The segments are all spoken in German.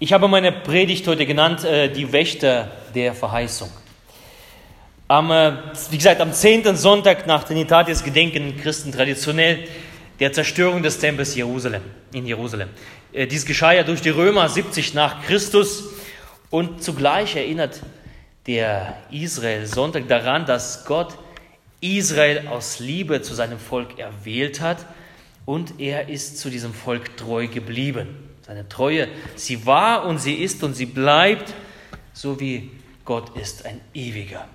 Ich habe meine Predigt heute genannt, äh, die Wächter der Verheißung. Am, äh, wie gesagt, am 10. Sonntag nach Trinitatis gedenken Christen traditionell der Zerstörung des Tempels Jerusalem, in Jerusalem. Äh, dies geschah ja durch die Römer 70 nach Christus und zugleich erinnert der Israel-Sonntag daran, dass Gott Israel aus Liebe zu seinem Volk erwählt hat und er ist zu diesem Volk treu geblieben. Seine Treue, sie war und sie ist und sie bleibt, so wie Gott ist, ein ewiger.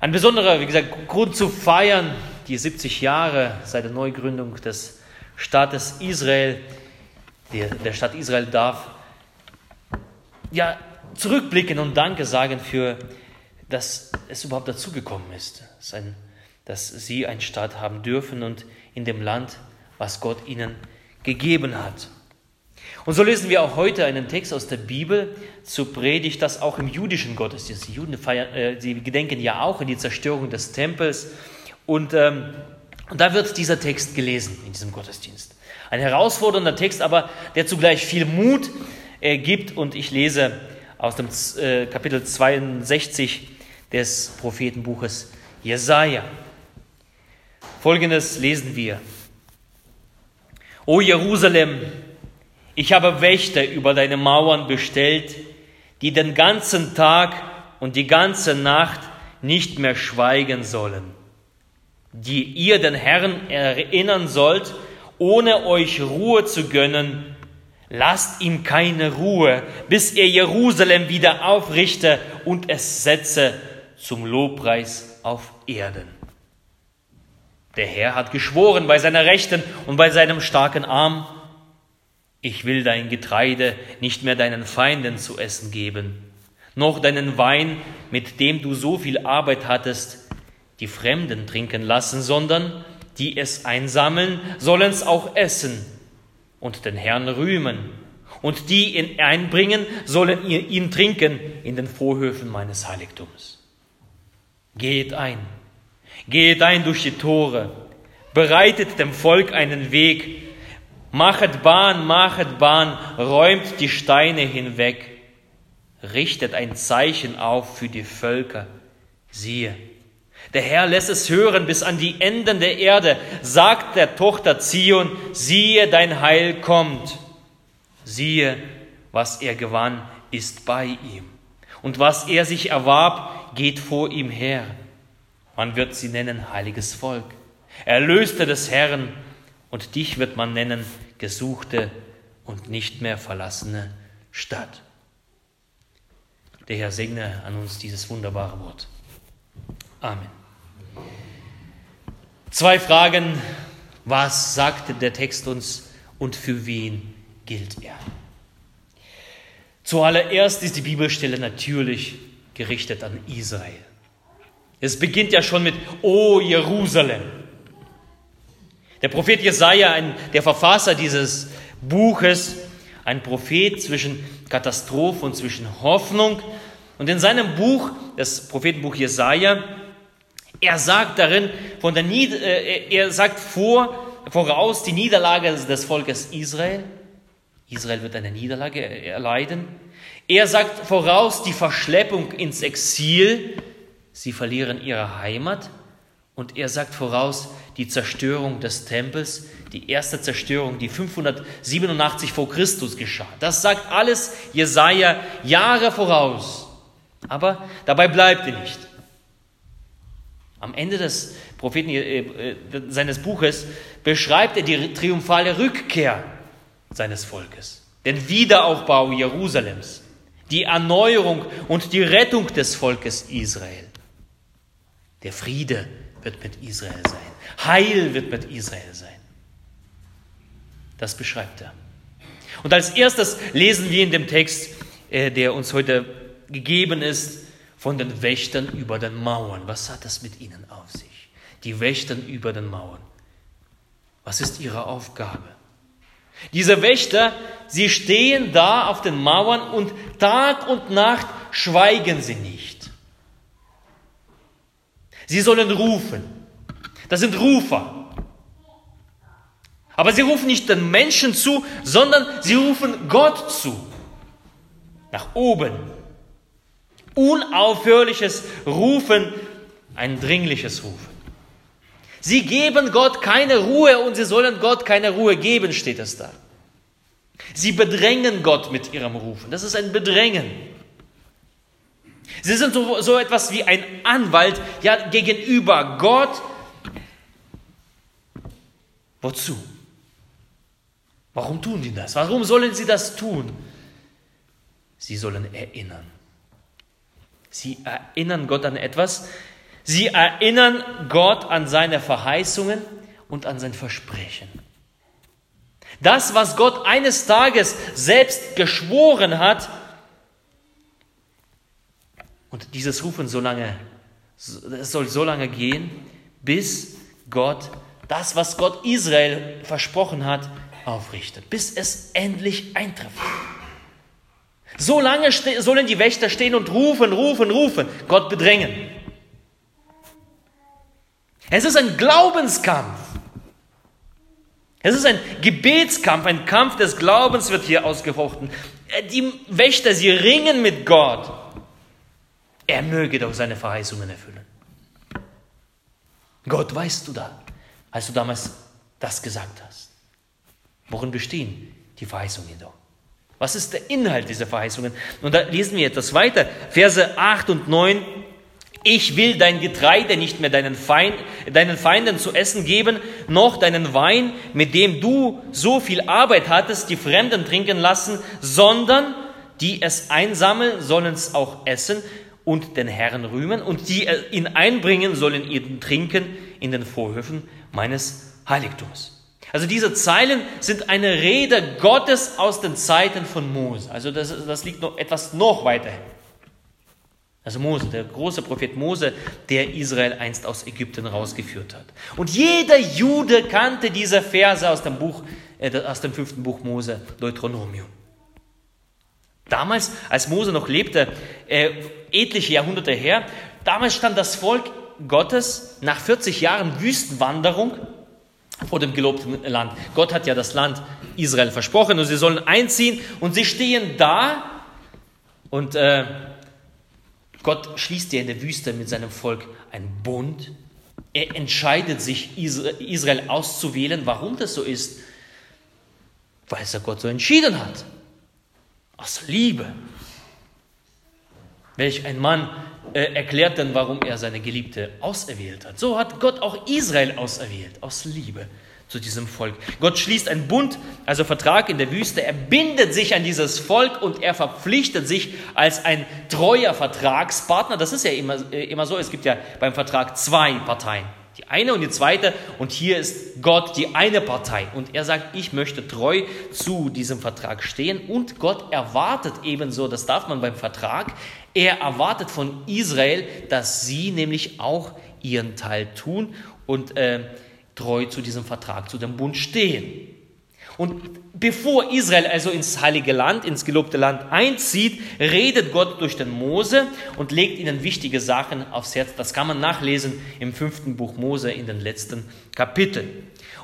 Ein besonderer, wie gesagt, Grund zu feiern, die 70 Jahre seit der Neugründung des Staates Israel, der, der Stadt Israel darf ja zurückblicken und Danke sagen für, dass es überhaupt dazugekommen ist, dass sie einen Staat haben dürfen und in dem Land, was Gott ihnen gegeben hat. Und so lesen wir auch heute einen Text aus der Bibel zur Predigt, das auch im jüdischen Gottesdienst. Die Juden feiern, äh, sie gedenken ja auch an die Zerstörung des Tempels. Und, ähm, und da wird dieser Text gelesen in diesem Gottesdienst. Ein herausfordernder Text, aber der zugleich viel Mut äh, gibt. Und ich lese aus dem äh, Kapitel 62 des Prophetenbuches Jesaja. Folgendes lesen wir. O Jerusalem, ich habe Wächter über deine Mauern bestellt, die den ganzen Tag und die ganze Nacht nicht mehr schweigen sollen, die ihr den Herrn erinnern sollt, ohne euch Ruhe zu gönnen. Lasst ihm keine Ruhe, bis er Jerusalem wieder aufrichte und es setze zum Lobpreis auf Erden. Der Herr hat geschworen bei seiner Rechten und bei seinem starken Arm, ich will dein Getreide nicht mehr deinen Feinden zu essen geben, noch deinen Wein, mit dem du so viel Arbeit hattest, die Fremden trinken lassen, sondern die es einsammeln, sollen es auch essen und den Herrn rühmen. Und die ihn einbringen, sollen ihn trinken in den Vorhöfen meines Heiligtums. Geht ein, geht ein durch die Tore, bereitet dem Volk einen Weg, Machet Bahn, machet Bahn, räumt die Steine hinweg, richtet ein Zeichen auf für die Völker. Siehe, der Herr lässt es hören bis an die Enden der Erde, sagt der Tochter Zion, siehe, dein Heil kommt. Siehe, was er gewann, ist bei ihm. Und was er sich erwarb, geht vor ihm her. Man wird sie nennen heiliges Volk. Erlöste des Herrn, und dich wird man nennen gesuchte und nicht mehr verlassene Stadt. Der Herr segne an uns dieses wunderbare Wort. Amen. Zwei Fragen. Was sagte der Text uns und für wen gilt er? Zuallererst ist die Bibelstelle natürlich gerichtet an Israel. Es beginnt ja schon mit O Jerusalem. Der Prophet Jesaja, ein, der Verfasser dieses Buches, ein Prophet zwischen Katastrophe und zwischen Hoffnung. Und in seinem Buch, das Prophetenbuch Jesaja, er sagt darin, von der Nied äh, er sagt vor, voraus die Niederlage des Volkes Israel. Israel wird eine Niederlage erleiden. Er sagt voraus die Verschleppung ins Exil. Sie verlieren ihre Heimat. Und er sagt voraus die Zerstörung des Tempels, die erste Zerstörung, die 587 vor Christus geschah. Das sagt alles Jesaja Jahre voraus. Aber dabei bleibt er nicht. Am Ende des Propheten äh, äh, seines Buches beschreibt er die triumphale Rückkehr seines Volkes, den Wiederaufbau Jerusalems, die Erneuerung und die Rettung des Volkes Israel, der Friede wird mit Israel sein. Heil wird mit Israel sein. Das beschreibt er. Und als erstes lesen wir in dem Text, äh, der uns heute gegeben ist, von den Wächtern über den Mauern. Was hat das mit ihnen auf sich? Die Wächtern über den Mauern. Was ist ihre Aufgabe? Diese Wächter, sie stehen da auf den Mauern und Tag und Nacht schweigen sie nicht. Sie sollen rufen. Das sind Rufer. Aber sie rufen nicht den Menschen zu, sondern sie rufen Gott zu. nach oben. Unaufhörliches Rufen, ein dringliches Rufen. Sie geben Gott keine Ruhe und sie sollen Gott keine Ruhe geben, steht es da. Sie bedrängen Gott mit ihrem Rufen. Das ist ein Bedrängen. Sie sind so, so etwas wie ein Anwalt ja, gegenüber Gott. Wozu? Warum tun die das? Warum sollen sie das tun? Sie sollen erinnern. Sie erinnern Gott an etwas, Sie erinnern Gott an seine Verheißungen und an sein Versprechen. Das, was Gott eines Tages selbst geschworen hat, und dieses Rufen so lange, es soll so lange gehen, bis Gott das, was Gott Israel versprochen hat, aufrichtet, bis es endlich eintrifft. So lange sollen die Wächter stehen und rufen, rufen, rufen, Gott bedrängen. Es ist ein Glaubenskampf. Es ist ein Gebetskampf, ein Kampf des Glaubens wird hier ausgefochten. Äh, die Wächter, sie ringen mit Gott. Er möge doch seine Verheißungen erfüllen. Gott, weißt du da, als du damals das gesagt hast? Worin bestehen die Verheißungen doch? Was ist der Inhalt dieser Verheißungen? Und da lesen wir etwas weiter. Verse 8 und 9 ich will dein Getreide nicht mehr deinen, Feind, deinen Feinden zu essen geben, noch deinen Wein, mit dem du so viel Arbeit hattest, die Fremden trinken lassen, sondern die es einsammeln, sollen es auch essen und den Herrn rühmen, und die ihn einbringen, sollen ihn trinken in den Vorhöfen meines Heiligtums. Also diese Zeilen sind eine Rede Gottes aus den Zeiten von Mose. Also das, das liegt noch etwas noch weiter. Also Mose, der große Prophet Mose, der Israel einst aus Ägypten rausgeführt hat. Und jeder Jude kannte diese Verse aus dem Buch, äh, aus dem fünften Buch Mose, Deuteronomium. Damals, als Mose noch lebte, äh, etliche Jahrhunderte her, damals stand das Volk Gottes nach 40 Jahren Wüstenwanderung vor dem gelobten Land. Gott hat ja das Land Israel versprochen und sie sollen einziehen und sie stehen da und äh, Gott schließt ja in der Wüste mit seinem Volk einen Bund. Er entscheidet sich, Israel auszuwählen. Warum das so ist? Weil es ja Gott so entschieden hat. Aus Liebe. Welch ein Mann äh, erklärt denn, warum er seine Geliebte auserwählt hat. So hat Gott auch Israel auserwählt, aus Liebe zu diesem Volk. Gott schließt einen Bund, also Vertrag in der Wüste. Er bindet sich an dieses Volk und er verpflichtet sich als ein treuer Vertragspartner. Das ist ja immer, äh, immer so. Es gibt ja beim Vertrag zwei Parteien. Die eine und die zweite. Und hier ist Gott die eine Partei. Und er sagt, ich möchte treu zu diesem Vertrag stehen. Und Gott erwartet ebenso, das darf man beim Vertrag, er erwartet von Israel, dass sie nämlich auch ihren Teil tun und äh, treu zu diesem Vertrag, zu dem Bund stehen. Und bevor Israel also ins heilige Land, ins gelobte Land einzieht, redet Gott durch den Mose und legt ihnen wichtige Sachen aufs Herz. Das kann man nachlesen im fünften Buch Mose in den letzten Kapiteln.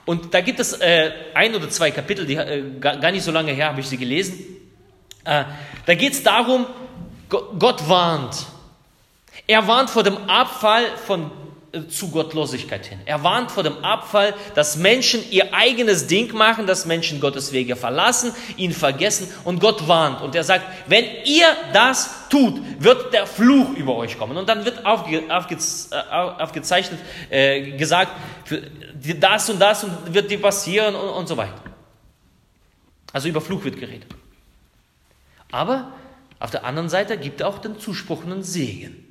Und da gibt es äh, ein oder zwei Kapitel, die äh, gar nicht so lange her habe ich sie gelesen. Äh, da geht es darum, Gott warnt. Er warnt vor dem Abfall von zu Gottlosigkeit hin. Er warnt vor dem Abfall, dass Menschen ihr eigenes Ding machen, dass Menschen Gottes Wege verlassen, ihn vergessen und Gott warnt. Und er sagt, wenn ihr das tut, wird der Fluch über euch kommen. Und dann wird aufge, aufge, äh, aufgezeichnet, äh, gesagt, das und das wird dir passieren und, und so weiter. Also über Fluch wird geredet. Aber auf der anderen Seite gibt er auch den Zuspruch und Segen.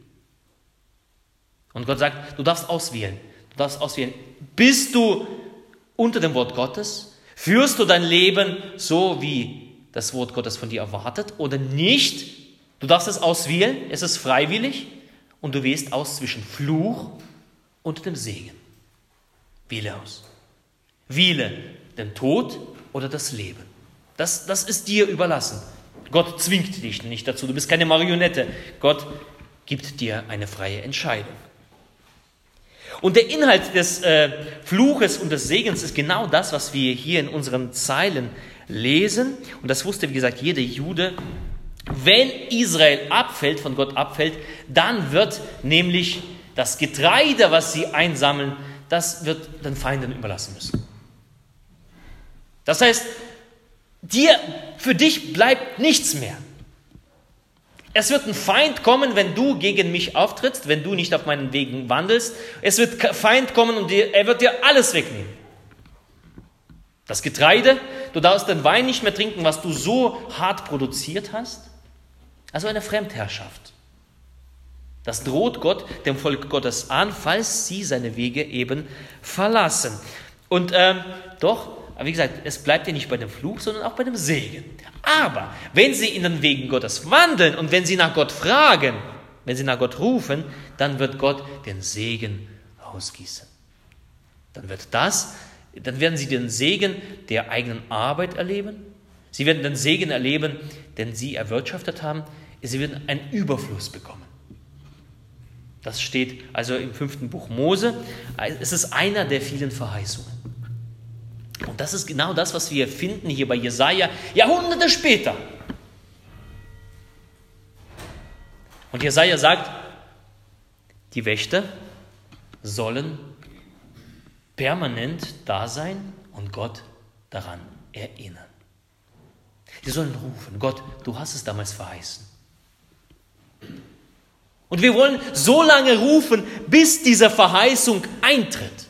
Und Gott sagt, du darfst auswählen. Du darfst auswählen. Bist du unter dem Wort Gottes? Führst du dein Leben so, wie das Wort Gottes von dir erwartet oder nicht? Du darfst es auswählen. Es ist freiwillig. Und du wählst aus zwischen Fluch und dem Segen. Wähle aus. Wähle den Tod oder das Leben. Das, das ist dir überlassen. Gott zwingt dich nicht dazu. Du bist keine Marionette. Gott gibt dir eine freie Entscheidung. Und der Inhalt des äh, Fluches und des Segens ist genau das, was wir hier in unseren Zeilen lesen. Und das wusste, wie gesagt, jeder Jude. Wenn Israel abfällt, von Gott abfällt, dann wird nämlich das Getreide, was sie einsammeln, das wird den Feinden überlassen müssen. Das heißt, dir, für dich bleibt nichts mehr. Es wird ein Feind kommen, wenn du gegen mich auftrittst, wenn du nicht auf meinen Wegen wandelst. Es wird Feind kommen und er wird dir alles wegnehmen. Das Getreide, du darfst den Wein nicht mehr trinken, was du so hart produziert hast. Also eine Fremdherrschaft. Das droht Gott dem Volk Gottes an, falls sie seine Wege eben verlassen. Und ähm, doch, wie gesagt, es bleibt ja nicht bei dem Fluch, sondern auch bei dem Segen. Aber wenn sie in den Wegen Gottes wandeln und wenn sie nach Gott fragen, wenn sie nach Gott rufen, dann wird Gott den Segen ausgießen. Dann wird das, dann werden sie den Segen der eigenen Arbeit erleben. Sie werden den Segen erleben, den sie erwirtschaftet haben. Sie werden einen Überfluss bekommen. Das steht also im fünften Buch Mose. Es ist einer der vielen Verheißungen. Und das ist genau das, was wir finden hier bei Jesaja Jahrhunderte später. Und Jesaja sagt, die Wächter sollen permanent da sein und Gott daran erinnern. Sie sollen rufen, Gott, du hast es damals verheißen. Und wir wollen so lange rufen, bis diese Verheißung eintritt.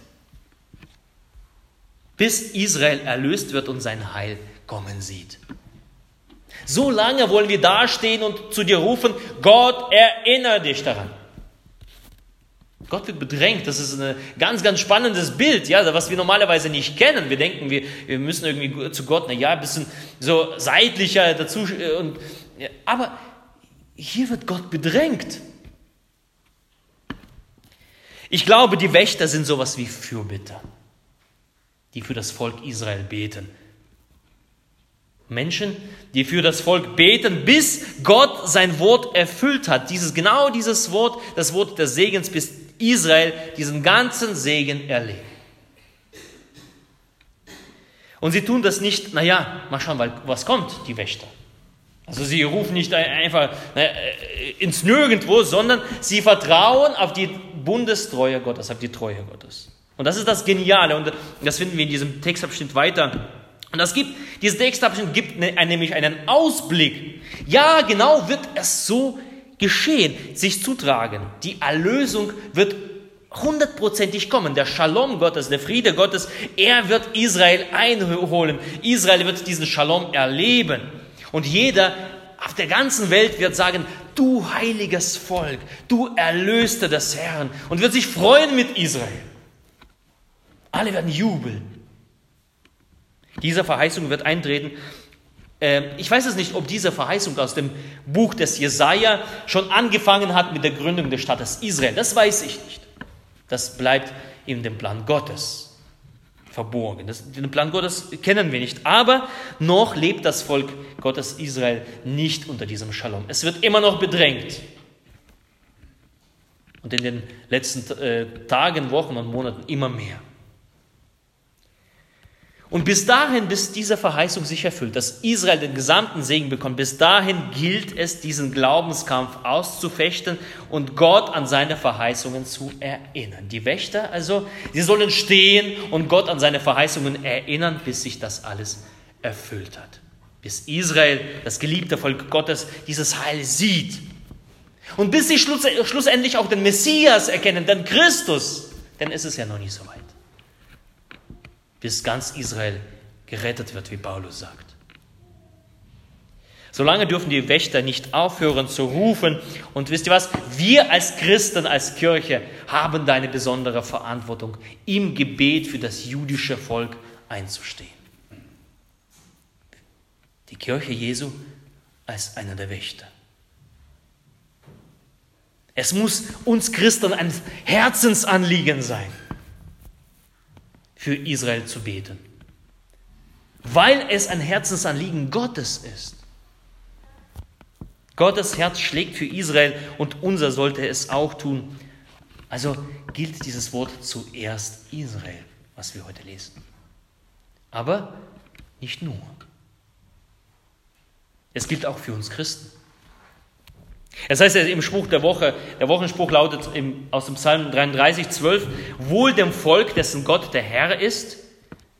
Bis Israel erlöst wird und sein Heil kommen sieht. So lange wollen wir dastehen und zu dir rufen, Gott, erinnere dich daran. Gott wird bedrängt. Das ist ein ganz, ganz spannendes Bild, ja, was wir normalerweise nicht kennen. Wir denken, wir, wir müssen irgendwie zu Gott, na ja, ein bisschen so seitlicher dazu. Äh, und, aber hier wird Gott bedrängt. Ich glaube, die Wächter sind sowas wie Fürbitter, die für das Volk Israel beten. Menschen, die für das Volk beten, bis Gott sein Wort erfüllt hat. Dieses, genau dieses Wort, das Wort des Segens, bis Israel diesen ganzen Segen erlebt. Und sie tun das nicht, naja, mal schauen, was kommt, die Wächter. Also sie rufen nicht einfach äh, ins Nirgendwo, sondern sie vertrauen auf die Bundestreue Gottes, auf die Treue Gottes. Und das ist das Geniale und das finden wir in diesem Textabschnitt weiter. Und das gibt, dieser Textabschnitt gibt ne, nämlich einen Ausblick. Ja, genau wird es so geschehen, sich zutragen. Die Erlösung wird hundertprozentig kommen. Der Shalom Gottes, der Friede Gottes, er wird Israel einholen. Israel wird diesen Shalom erleben. Und jeder auf der ganzen Welt wird sagen, du heiliges Volk, du Erlöster des Herrn und wird sich freuen mit Israel. Alle werden jubeln. Diese Verheißung wird eintreten. Ähm, ich weiß es nicht, ob diese Verheißung aus dem Buch des Jesaja schon angefangen hat mit der Gründung des Staates Israel. Das weiß ich nicht. Das bleibt in dem Plan Gottes verborgen. Das, den Plan Gottes kennen wir nicht. Aber noch lebt das Volk Gottes Israel nicht unter diesem Shalom. Es wird immer noch bedrängt. Und in den letzten äh, Tagen, Wochen und Monaten immer mehr. Und bis dahin, bis diese Verheißung sich erfüllt, dass Israel den gesamten Segen bekommt, bis dahin gilt es, diesen Glaubenskampf auszufechten und Gott an seine Verheißungen zu erinnern. Die Wächter also, sie sollen stehen und Gott an seine Verheißungen erinnern, bis sich das alles erfüllt hat. Bis Israel, das geliebte Volk Gottes, dieses Heil sieht. Und bis sie schlussendlich auch den Messias erkennen, den Christus, denn es ist ja noch nicht so weit bis ganz Israel gerettet wird, wie Paulus sagt. Solange dürfen die Wächter nicht aufhören zu rufen. Und wisst ihr was? Wir als Christen, als Kirche haben da eine besondere Verantwortung, im Gebet für das jüdische Volk einzustehen. Die Kirche Jesu als einer der Wächter. Es muss uns Christen ein Herzensanliegen sein für Israel zu beten, weil es ein Herzensanliegen Gottes ist. Gottes Herz schlägt für Israel und unser sollte es auch tun. Also gilt dieses Wort zuerst Israel, was wir heute lesen. Aber nicht nur. Es gilt auch für uns Christen. Es heißt im Spruch der Woche, der Wochenspruch lautet im, aus dem Psalm 33, 12, Wohl dem Volk, dessen Gott der Herr ist,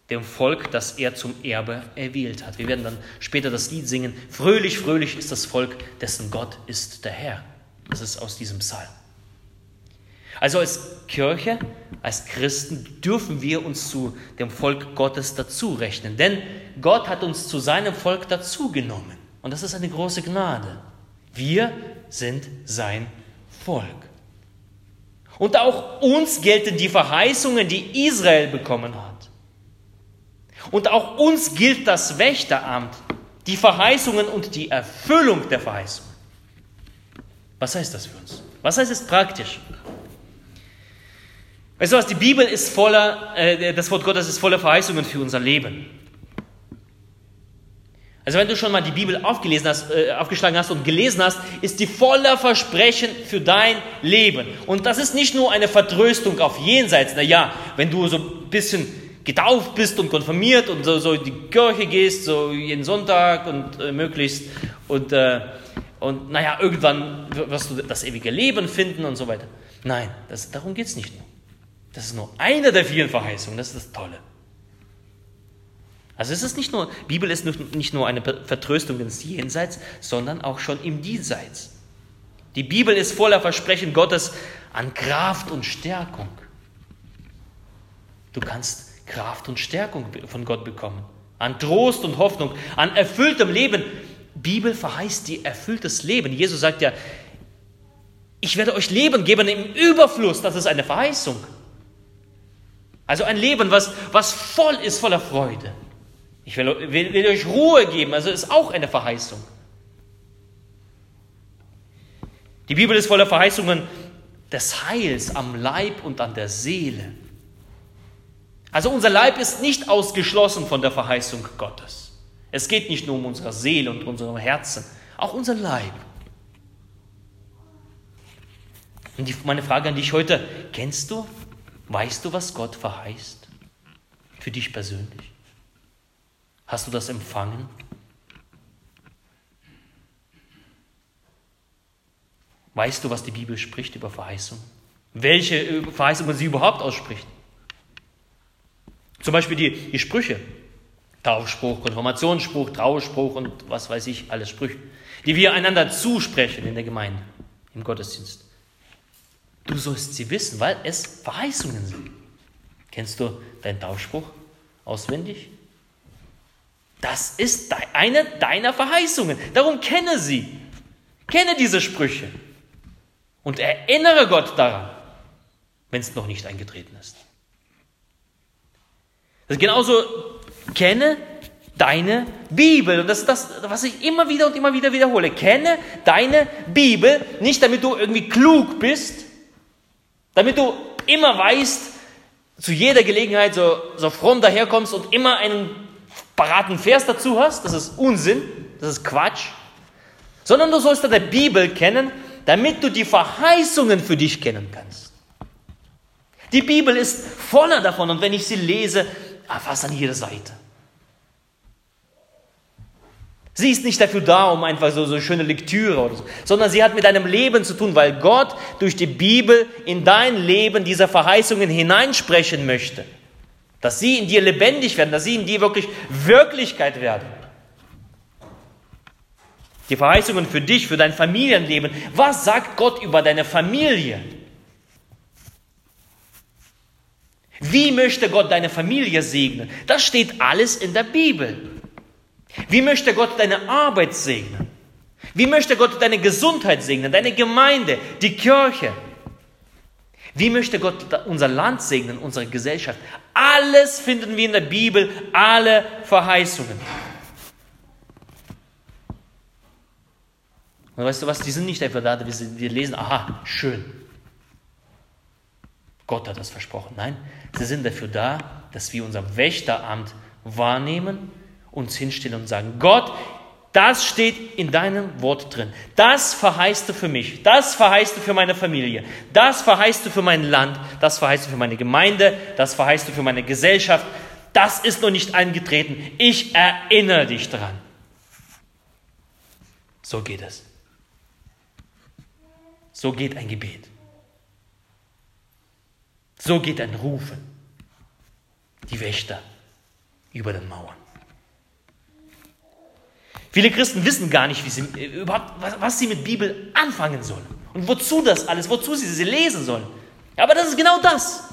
dem Volk, das er zum Erbe erwählt hat. Wir werden dann später das Lied singen, Fröhlich, fröhlich ist das Volk, dessen Gott ist der Herr. Das ist aus diesem Psalm. Also als Kirche, als Christen dürfen wir uns zu dem Volk Gottes dazu rechnen, denn Gott hat uns zu seinem Volk dazugenommen. Und das ist eine große Gnade. Wir sind sein Volk. Und auch uns gelten die Verheißungen, die Israel bekommen hat. Und auch uns gilt das Wächteramt, die Verheißungen und die Erfüllung der Verheißungen. Was heißt das für uns? Was heißt es praktisch? Weißt du was, die Bibel ist voller, äh, das Wort Gottes ist voller Verheißungen für unser Leben. Also wenn du schon mal die Bibel aufgelesen hast, äh, aufgeschlagen hast und gelesen hast, ist die voller Versprechen für dein Leben. Und das ist nicht nur eine Vertröstung auf jenseits. Na ja, wenn du so ein bisschen getauft bist und konfirmiert und so, so in die Kirche gehst, so jeden Sonntag und äh, möglichst und, äh, und naja, irgendwann wirst du das ewige Leben finden und so weiter. Nein, das, darum geht es nicht nur. Das ist nur eine der vielen Verheißungen, das ist das Tolle. Also es ist nicht nur, Bibel ist nicht nur eine Vertröstung ins Jenseits, sondern auch schon im Diesseits. Die Bibel ist voller Versprechen Gottes an Kraft und Stärkung. Du kannst Kraft und Stärkung von Gott bekommen, an Trost und Hoffnung, an erfülltem Leben. Bibel verheißt dir erfülltes Leben. Jesus sagt ja, ich werde euch Leben geben im Überfluss. Das ist eine Verheißung. Also ein Leben, was, was voll ist voller Freude. Ich will, will, will euch Ruhe geben, also ist auch eine Verheißung. Die Bibel ist voller Verheißungen des Heils am Leib und an der Seele. Also unser Leib ist nicht ausgeschlossen von der Verheißung Gottes. Es geht nicht nur um unsere Seele und unsere Herzen, auch unser Leib. Und die, meine Frage an dich heute, kennst du, weißt du, was Gott verheißt? Für dich persönlich? Hast du das empfangen? Weißt du, was die Bibel spricht über Verheißung? Welche Verheißungen sie überhaupt ausspricht? Zum Beispiel die, die Sprüche. Taufspruch, Konfirmationsspruch, Trauspruch und was weiß ich, alles Sprüche, die wir einander zusprechen in der Gemeinde, im Gottesdienst. Du sollst sie wissen, weil es Verheißungen sind. Kennst du deinen Taufspruch auswendig? Das ist eine deiner Verheißungen. Darum kenne sie. Kenne diese Sprüche. Und erinnere Gott daran, wenn es noch nicht eingetreten ist. Das ist genauso, kenne deine Bibel. Und das ist das, was ich immer wieder und immer wieder wiederhole. Kenne deine Bibel, nicht damit du irgendwie klug bist, damit du immer weißt, zu jeder Gelegenheit so, so fromm daherkommst und immer einen paraten Vers dazu hast, das ist Unsinn, das ist Quatsch, sondern du sollst deine Bibel kennen, damit du die Verheißungen für dich kennen kannst. Die Bibel ist voller davon und wenn ich sie lese, ah, fast an jeder Seite. Sie ist nicht dafür da, um einfach so, so schöne Lektüre oder so, sondern sie hat mit deinem Leben zu tun, weil Gott durch die Bibel in dein Leben diese Verheißungen hineinsprechen möchte. Dass sie in dir lebendig werden, dass sie in dir wirklich Wirklichkeit werden. Die Verheißungen für dich, für dein Familienleben. Was sagt Gott über deine Familie? Wie möchte Gott deine Familie segnen? Das steht alles in der Bibel. Wie möchte Gott deine Arbeit segnen? Wie möchte Gott deine Gesundheit segnen, deine Gemeinde, die Kirche? Wie möchte Gott unser Land segnen, unsere Gesellschaft? Alles finden wir in der Bibel, alle Verheißungen. Und weißt du was, die sind nicht einfach da, wir lesen, aha, schön. Gott hat das versprochen. Nein, sie sind dafür da, dass wir unser Wächteramt wahrnehmen, uns hinstellen und sagen, Gott, das steht in deinem Wort drin. Das verheißt du für mich. Das verheißt du für meine Familie. Das verheißt du für mein Land. Das verheißt du für meine Gemeinde. Das verheißt du für meine Gesellschaft. Das ist noch nicht eingetreten. Ich erinnere dich daran. So geht es. So geht ein Gebet. So geht ein Rufen. Die Wächter über den Mauern. Viele Christen wissen gar nicht, wie sie, äh, überhaupt, was, was sie mit Bibel anfangen sollen und wozu das alles, wozu sie sie lesen sollen. Aber das ist genau das.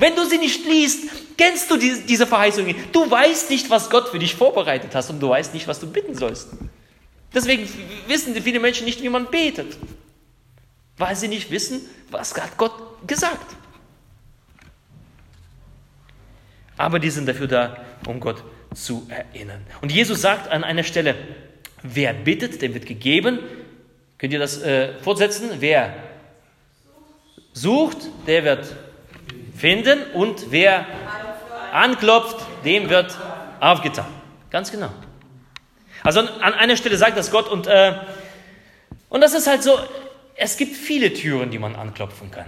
Wenn du sie nicht liest, kennst du die, diese Verheißungen. Du weißt nicht, was Gott für dich vorbereitet hast und du weißt nicht, was du bitten sollst. Deswegen wissen viele Menschen nicht, wie man betet, weil sie nicht wissen, was hat Gott gesagt. Aber die sind dafür da, um Gott zu erinnern. Und Jesus sagt an einer Stelle, wer bittet, dem wird gegeben. Könnt ihr das äh, fortsetzen? Wer sucht, der wird finden und wer anklopft, dem wird aufgetan. Ganz genau. Also an einer Stelle sagt das Gott und, äh, und das ist halt so, es gibt viele Türen, die man anklopfen kann.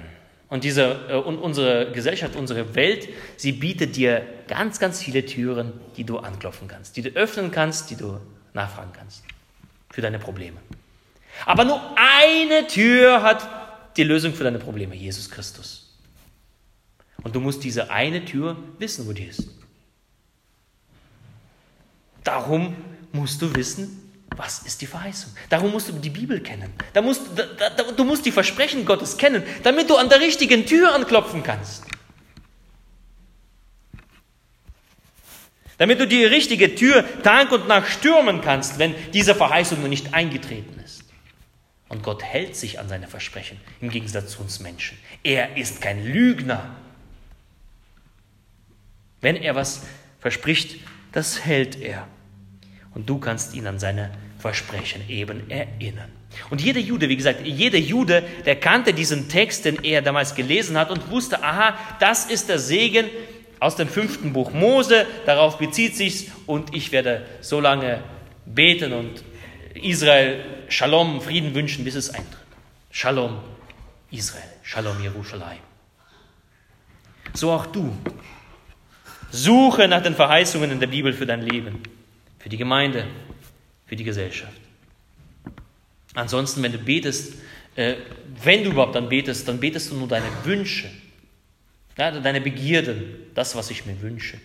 Und, diese, äh, und unsere Gesellschaft, unsere Welt, sie bietet dir ganz, ganz viele Türen, die du anklopfen kannst, die du öffnen kannst, die du nachfragen kannst für deine Probleme. Aber nur eine Tür hat die Lösung für deine Probleme, Jesus Christus. Und du musst diese eine Tür wissen, wo die ist. Darum musst du wissen, was ist die Verheißung. Darum musst du die Bibel kennen. Da musst, da, da, du musst die Versprechen Gottes kennen, damit du an der richtigen Tür anklopfen kannst. Damit du die richtige Tür Tag und Nacht stürmen kannst, wenn diese Verheißung noch nicht eingetreten ist. Und Gott hält sich an seine Versprechen, im Gegensatz zu uns Menschen. Er ist kein Lügner. Wenn er was verspricht, das hält er. Und du kannst ihn an seine Versprechen eben erinnern. Und jeder Jude, wie gesagt, jeder Jude, der kannte diesen Text, den er damals gelesen hat und wusste, aha, das ist der Segen aus dem fünften Buch Mose, darauf bezieht sich's und ich werde so lange beten und Israel Shalom, Frieden wünschen, bis es eintritt. Shalom Israel, Shalom Jerusalem. So auch du. Suche nach den Verheißungen in der Bibel für dein Leben für die Gemeinde, für die Gesellschaft. Ansonsten, wenn du betest, äh, wenn du überhaupt dann betest, dann betest du nur deine Wünsche, ja, deine Begierden, das, was ich mir wünsche.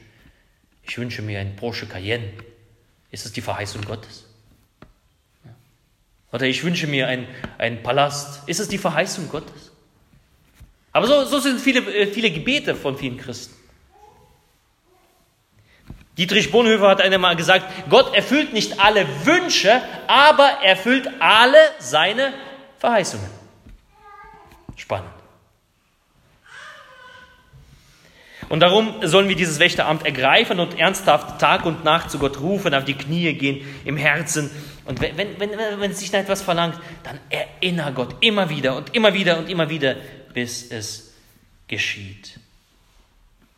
Ich wünsche mir ein Porsche Cayenne. Ist das die Verheißung Gottes? Oder ich wünsche mir einen Palast. Ist es die Verheißung Gottes? Aber so, so sind viele, äh, viele Gebete von vielen Christen. Dietrich Bonhoeffer hat einmal gesagt, Gott erfüllt nicht alle Wünsche, aber erfüllt alle seine Verheißungen. Spannend. Und darum sollen wir dieses Wächteramt ergreifen und ernsthaft Tag und Nacht zu Gott rufen, auf die Knie gehen, im Herzen. Und wenn, wenn, wenn, wenn sich da etwas verlangt, dann erinnere Gott immer wieder und immer wieder und immer wieder, bis es geschieht.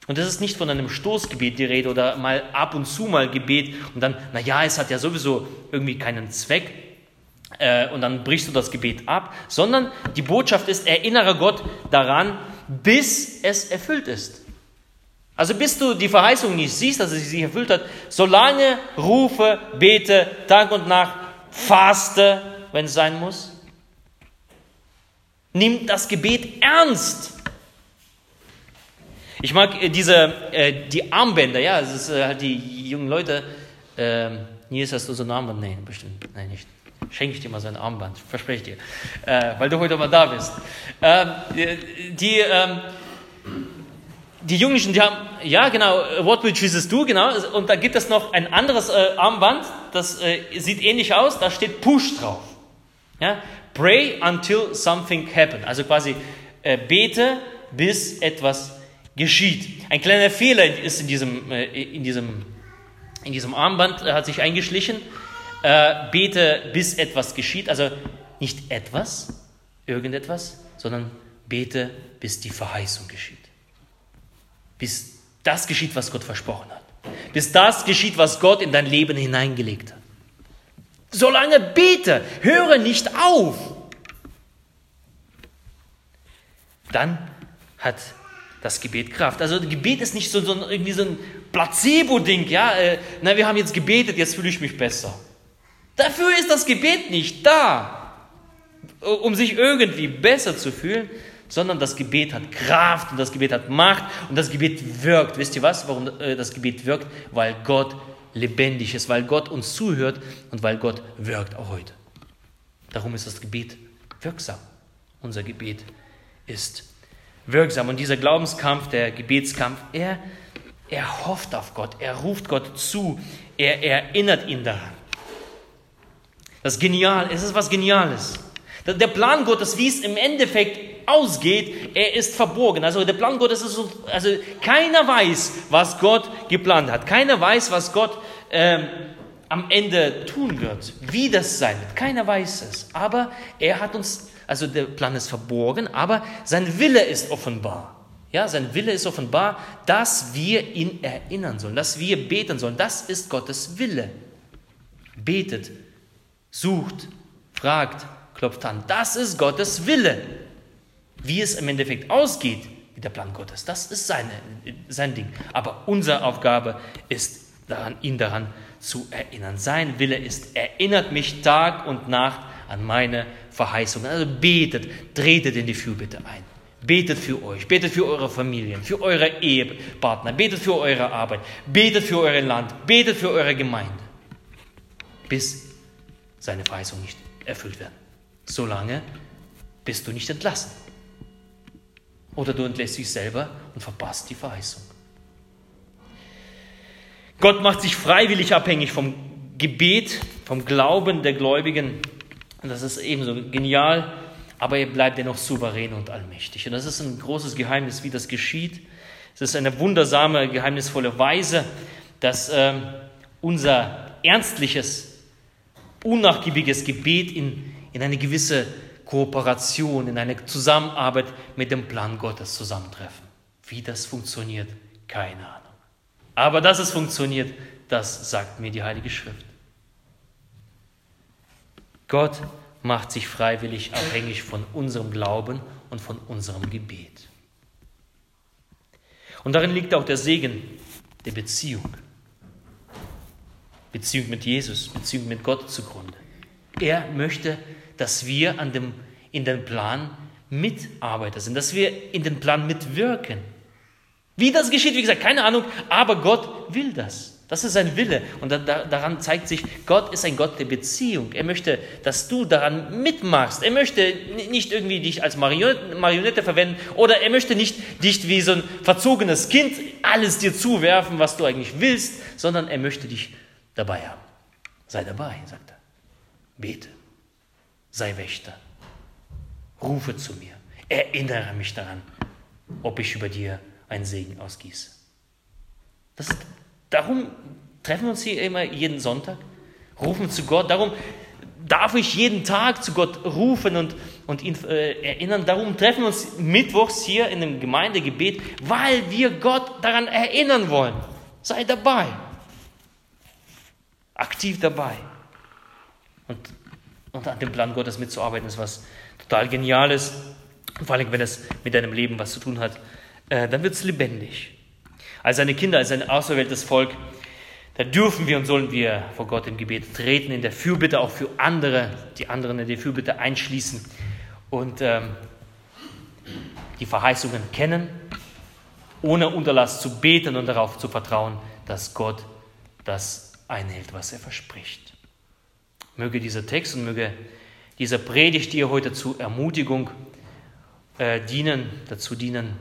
Und das ist nicht von einem Stoßgebet die Rede oder mal ab und zu mal Gebet und dann, naja, es hat ja sowieso irgendwie keinen Zweck äh, und dann brichst du das Gebet ab, sondern die Botschaft ist, erinnere Gott daran, bis es erfüllt ist. Also bis du die Verheißung nicht siehst, dass sie sich erfüllt hat, solange rufe, bete, Tag und Nacht, faste, wenn es sein muss. Nimm das Gebet ernst. Ich mag äh, diese, äh, die Armbänder, ja, es ist äh, halt die jungen Leute. Äh, Nils, hast du so ein Armband? Nein, bestimmt, nein, nicht. Schenke ich dir mal so ein Armband, verspreche dir, äh, weil du heute mal da bist. Ähm, die, ähm, die Jugendlichen, die haben, ja genau, What will Jesus do, genau, und da gibt es noch ein anderes äh, Armband, das äh, sieht ähnlich aus, da steht Push drauf. Ja? Pray until something happens, also quasi äh, bete, bis etwas geschieht. Ein kleiner Fehler ist in diesem, äh, in diesem, in diesem Armband, äh, hat sich eingeschlichen. Äh, bete, bis etwas geschieht. Also nicht etwas, irgendetwas, sondern bete, bis die Verheißung geschieht. Bis das geschieht, was Gott versprochen hat. Bis das geschieht, was Gott in dein Leben hineingelegt hat. Solange bete, höre nicht auf. Dann hat das Gebet Kraft. Also Gebet ist nicht so, so irgendwie so ein Placebo-Ding, ja, äh, na, wir haben jetzt gebetet, jetzt fühle ich mich besser. Dafür ist das Gebet nicht da. um sich irgendwie besser zu fühlen, sondern das Gebet hat Kraft und das Gebet hat Macht und das Gebet wirkt. Wisst ihr was, warum äh, das Gebet wirkt? Weil Gott lebendig ist, weil Gott uns zuhört und weil Gott wirkt auch heute. Darum ist das Gebet wirksam. Unser Gebet ist wirksam. Und dieser Glaubenskampf, der Gebetskampf, er, er hofft auf Gott, er ruft Gott zu, er erinnert ihn daran. Das ist genial, es ist was Geniales. Der Plan Gottes, wie es im Endeffekt ausgeht, er ist verborgen. Also der Plan Gottes ist so, also keiner weiß, was Gott geplant hat. Keiner weiß, was Gott ähm, am Ende tun wird, wie das sein wird. Keiner weiß es. Aber er hat uns, also der Plan ist verborgen, aber sein Wille ist offenbar. Ja, sein Wille ist offenbar, dass wir ihn erinnern sollen, dass wir beten sollen. Das ist Gottes Wille. Betet, sucht, fragt, klopft an. Das ist Gottes Wille. Wie es im Endeffekt ausgeht, wie der Plan Gottes, das ist seine, sein Ding. Aber unsere Aufgabe ist, daran, ihn daran zu erinnern. Sein Wille ist, erinnert mich Tag und Nacht an meine Verheißungen. Also betet, tretet in die Fürbitte ein. Betet für euch, betet für eure Familien, für eure Ehepartner, betet für eure Arbeit, betet für euer Land, betet für eure Gemeinde, bis seine Verheißungen nicht erfüllt werden. Solange bist du nicht entlassen. Oder du entlässt dich selber und verpasst die Verheißung. Gott macht sich freiwillig abhängig vom Gebet, vom Glauben der Gläubigen. Und das ist ebenso genial, aber er bleibt dennoch souverän und allmächtig. Und das ist ein großes Geheimnis, wie das geschieht. Es ist eine wundersame, geheimnisvolle Weise, dass äh, unser ernstliches, unnachgiebiges Gebet in in eine gewisse Kooperation, in eine Zusammenarbeit mit dem Plan Gottes zusammentreffen. Wie das funktioniert, keine Ahnung. Aber dass es funktioniert, das sagt mir die Heilige Schrift. Gott macht sich freiwillig abhängig von unserem Glauben und von unserem Gebet. Und darin liegt auch der Segen der Beziehung. Beziehung mit Jesus, Beziehung mit Gott zugrunde. Er möchte, dass wir an dem, in den Plan Mitarbeiter sind, dass wir in den Plan mitwirken. Wie das geschieht, wie gesagt, keine Ahnung, aber Gott will das. Das ist sein Wille. Und da, daran zeigt sich, Gott ist ein Gott der Beziehung. Er möchte, dass du daran mitmachst. Er möchte nicht irgendwie dich als Marionette, Marionette verwenden oder er möchte nicht dich wie so ein verzogenes Kind alles dir zuwerfen, was du eigentlich willst, sondern er möchte dich dabei haben. Sei dabei, sagt er. Bete, sei Wächter, rufe zu mir, erinnere mich daran, ob ich über dir einen Segen ausgieße. Das darum treffen wir uns hier immer jeden Sonntag, rufen zu Gott, darum darf ich jeden Tag zu Gott rufen und, und ihn äh, erinnern. Darum treffen wir uns mittwochs hier in dem Gemeindegebet, weil wir Gott daran erinnern wollen. Sei dabei. Aktiv dabei. Und, und an dem Plan Gottes mitzuarbeiten ist was total Geniales. Und vor allem, wenn es mit deinem Leben was zu tun hat, äh, dann wird es lebendig. Als seine Kinder, als ein auserwähltes Volk, da dürfen wir und sollen wir vor Gott im Gebet treten, in der Fürbitte auch für andere, die anderen in der Fürbitte einschließen und ähm, die Verheißungen kennen, ohne Unterlass zu beten und darauf zu vertrauen, dass Gott das einhält, was er verspricht. Möge dieser Text und möge dieser Predigt dir heute zur Ermutigung äh, dienen, dazu dienen,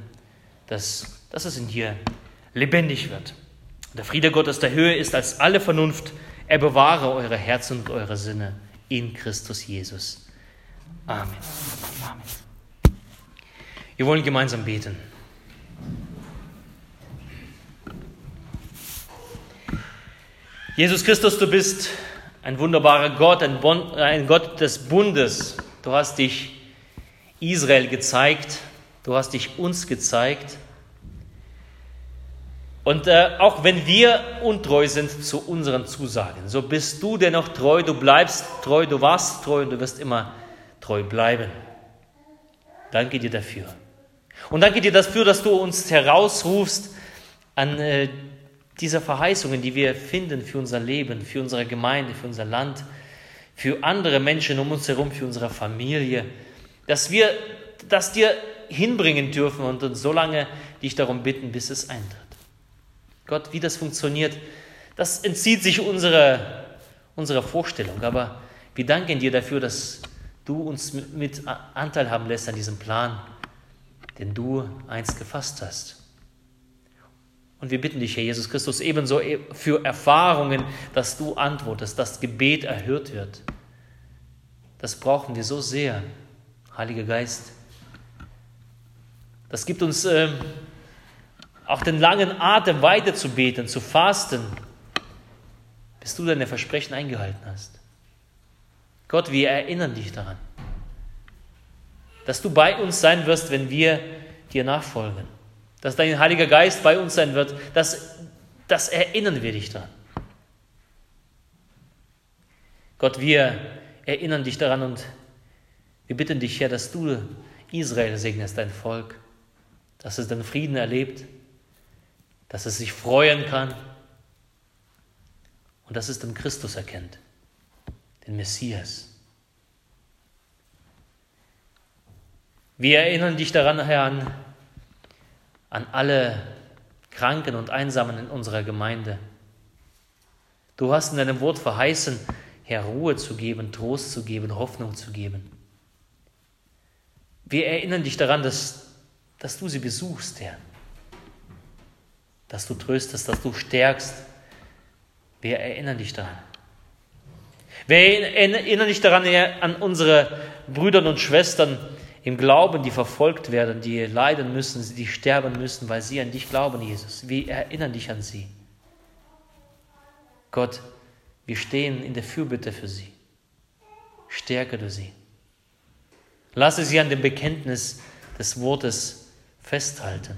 dass, dass es in dir lebendig wird. Der Friede Gottes der Höhe ist als alle Vernunft. Er bewahre eure Herzen und eure Sinne in Christus Jesus. Amen. Amen. Wir wollen gemeinsam beten. Jesus Christus, du bist ein wunderbarer Gott, ein, bon, ein Gott des Bundes. Du hast dich Israel gezeigt, du hast dich uns gezeigt. Und äh, auch wenn wir untreu sind zu unseren Zusagen, so bist du dennoch treu, du bleibst treu, du warst treu und du wirst immer treu bleiben. Danke dir dafür. Und danke dir dafür, dass du uns herausrufst an äh, diese Verheißungen, die wir finden für unser Leben, für unsere Gemeinde, für unser Land, für andere Menschen um uns herum, für unsere Familie, dass wir das dir hinbringen dürfen und uns so lange dich darum bitten, bis es eintritt. Gott, wie das funktioniert, das entzieht sich unserer, unserer Vorstellung, aber wir danken dir dafür, dass du uns mit Anteil haben lässt an diesem Plan, den du einst gefasst hast. Und wir bitten dich, Herr Jesus Christus, ebenso für Erfahrungen, dass du antwortest, dass Gebet erhört wird. Das brauchen wir so sehr, Heiliger Geist. Das gibt uns äh, auch den langen Atem weiter zu beten, zu fasten, bis du deine Versprechen eingehalten hast. Gott, wir erinnern dich daran, dass du bei uns sein wirst, wenn wir dir nachfolgen dass dein Heiliger Geist bei uns sein wird, das, das erinnern wir dich daran. Gott, wir erinnern dich daran und wir bitten dich, Herr, dass du Israel segnest, dein Volk, dass es den Frieden erlebt, dass es sich freuen kann und dass es den Christus erkennt, den Messias. Wir erinnern dich daran, Herr, an an alle Kranken und Einsamen in unserer Gemeinde. Du hast in deinem Wort verheißen, Herr, Ruhe zu geben, Trost zu geben, Hoffnung zu geben. Wir erinnern dich daran, dass, dass du sie besuchst, Herr. Dass du tröstest, dass du stärkst. Wir erinnern dich daran. Wir erinnern dich daran, Herr, an unsere Brüder und Schwestern, im Glauben, die verfolgt werden, die leiden müssen, die sterben müssen, weil sie an dich glauben, Jesus. Wir erinnern dich an sie. Gott, wir stehen in der Fürbitte für sie. Stärke du sie. Lasse sie an dem Bekenntnis des Wortes festhalten.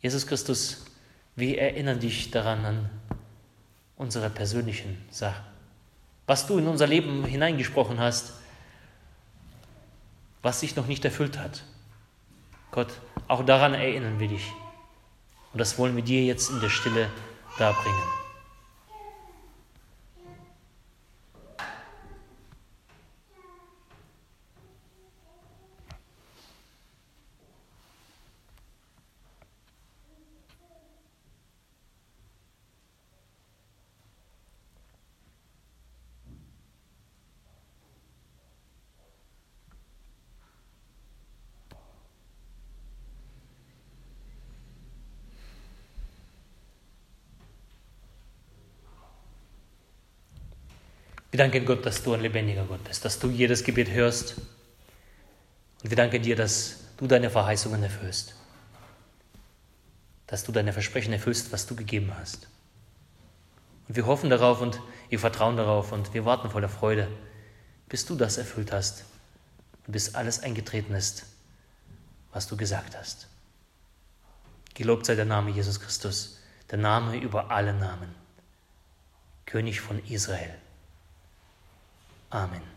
Jesus Christus, wir erinnern dich daran an unsere persönlichen Sachen was du in unser Leben hineingesprochen hast, was sich noch nicht erfüllt hat. Gott, auch daran erinnern wir dich. Und das wollen wir dir jetzt in der Stille darbringen. Wir danken Gott, dass du ein lebendiger Gott bist, dass du jedes Gebet hörst. Und wir danken dir, dass du deine Verheißungen erfüllst. Dass du deine Versprechen erfüllst, was du gegeben hast. Und wir hoffen darauf und wir vertrauen darauf und wir warten voller Freude, bis du das erfüllt hast und bis alles eingetreten ist, was du gesagt hast. Gelobt sei der Name Jesus Christus, der Name über alle Namen, König von Israel. Amen.